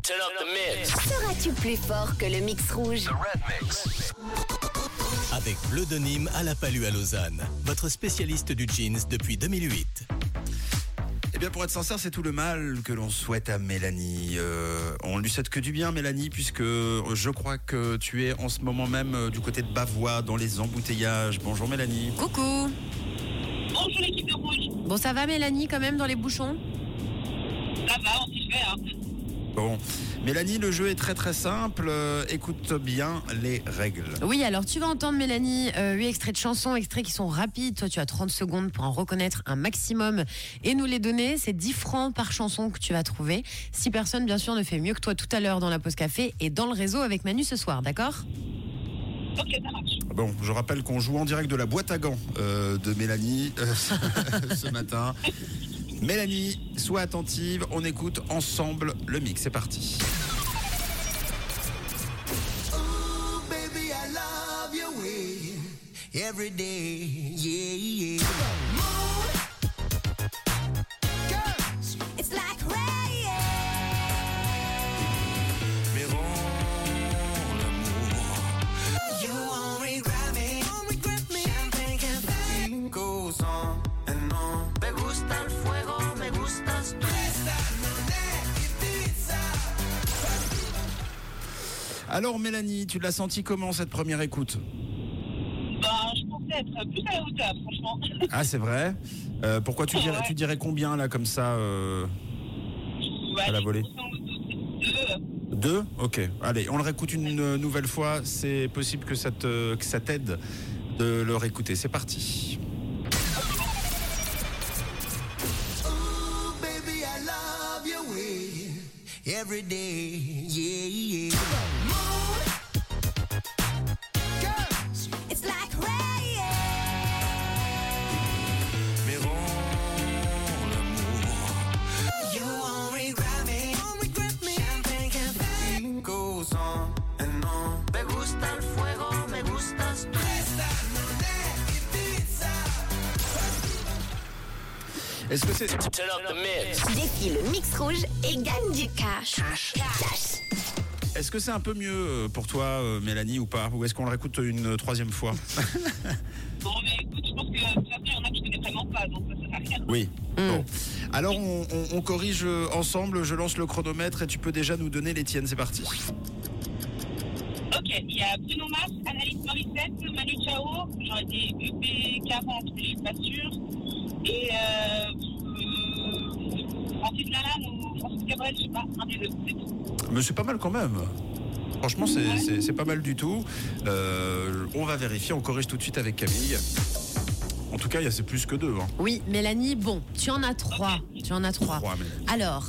Turn up the mix. Seras-tu plus fort que le mix rouge? Avec Bleu de Nîmes à la Palue à Lausanne, votre spécialiste du jeans depuis 2008. Eh bien, pour être sincère, c'est tout le mal que l'on souhaite à Mélanie. Euh, on lui souhaite que du bien, Mélanie, puisque je crois que tu es en ce moment même euh, du côté de Bavois, dans les embouteillages. Bonjour, Mélanie. Coucou Bonjour l'équipe de rouge. Bon, ça va Mélanie quand même dans les bouchons? Ça va, on s'y fait. Hein. Bon, Mélanie, le jeu est très très simple. Euh, écoute bien les règles. Oui, alors tu vas entendre Mélanie, euh, 8 extraits de chansons, extraits qui sont rapides. Toi, tu as 30 secondes pour en reconnaître un maximum et nous les donner. C'est 10 francs par chanson que tu vas trouver. Si personne, bien sûr, ne fait mieux que toi tout à l'heure dans la pause café et dans le réseau avec Manu ce soir, d'accord? Ok, ça marche. Bon, je rappelle qu'on joue en direct de la boîte à gants euh, de Mélanie euh, ce matin. Mélanie, sois attentive, on écoute ensemble le mix. C'est parti. Yeah. Alors Mélanie, tu l'as senti comment cette première écoute? Ben, je pensais être plus à la hauteur, franchement. Ah c'est vrai? Euh, Pourquoi tu dirais, Ouais. tu dirais combien là comme ça euh, Ouais, la les volée? deux. Deux? Ok. Allez, on le réécoute une euh, nouvelle fois. C'est possible que ça te- que ça t'aide de le réécouter. C'est parti. Me. Champagne cafe. Goes on and on. Me gusta el fuego, Est-ce que c'est Turn up the mix? Défie le mix rouge et gagne du cash. Cash. est-ce que c'est un peu mieux euh, pour toi, euh, Mélanie, ou pas? Ou est-ce qu'on le réécoute une troisième fois? Bon, mais écoute, je pense que il y en a que je connais vraiment pas, donc ça sert à rien. Oui. Bon. Alors on, on- on corrige euh, ensemble. Je lance le chronomètre et tu peux déjà nous donner les tiennes. C'est parti. Ok, il y a Bruno Mars, Annalise Morissette, Manu Chao, j'aurais dit UB40, mais je suis pas sûre. Et euh, euh, Francis Lalanne ou Francis Cabrel, je sais pas, un des deux, c'est tout. Mais c'est pas mal quand même. Franchement, c'est pas mal du tout. Euh, on va vérifier. On corrige tout de suite avec Camille. En tout cas, il y a c'est plus que deux. Hein. Oui, Mélanie, bon, tu en as trois. Tu en as trois. Alors.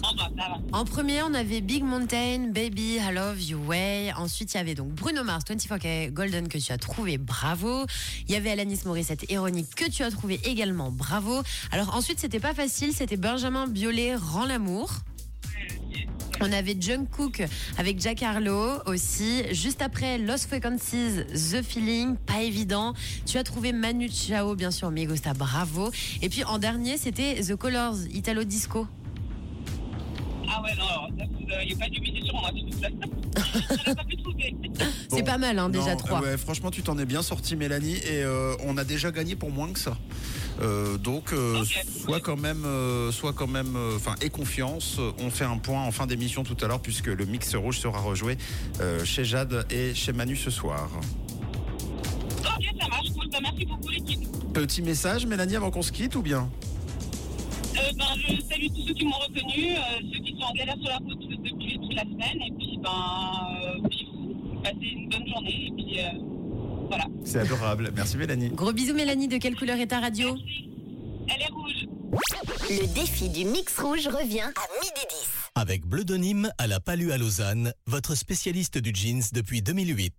En premier, on avait Big Mountain, Baby, I Love You Way. Ensuite, il y avait donc Bruno Mars, 24K Golden que tu as trouvé, bravo. Il y avait Alanis Morissette, Ironique que tu as trouvé également, bravo. Alors ensuite, c'était pas facile, c'était Benjamin Biolay, Rends l'amour. On avait Jungkook avec Jack Harlow aussi. Juste après, Lost Frequencies, The Feeling, pas évident. Tu as trouvé Manu Chao, bien sûr, Mi Gusta, bravo. Et puis en dernier, c'était The Colors, Italo Disco. Ah ouais, non, alors, ça, euh, il n'y a pas d'humidité sur moi, c'est. Je n'ai pas pu trouver. C'est Bon. pas mal, hein, déjà Non, trois. ouais, franchement, tu t'en es bien sorti, Mélanie, et euh, on a déjà gagné pour moins que ça. Euh, donc, euh, Ok. sois quand même, euh, sois quand même, enfin, aie confiance. On fait un point en fin d'émission tout à l'heure, puisque le mix rouge sera rejoué chez Jade et chez Manu ce soir. Ok, ça marche, cool. Bah, merci beaucoup, l'équipe. Petit message, Mélanie, avant qu'on se quitte, ou bien? Ben, je salue tous ceux qui m'ont reconnu, ceux qui sont en galère sur la route depuis toute la semaine, et puis, ben, puis, passez une bonne journée, et puis, voilà. C'est adorable. Merci, Mélanie. Gros bisous Mélanie, de quelle couleur est ta radio Merci. Elle est rouge. Le défi du mix rouge revient à midi 10. Avec Bleu à la Palue à Lausanne, votre spécialiste du jeans depuis 2008.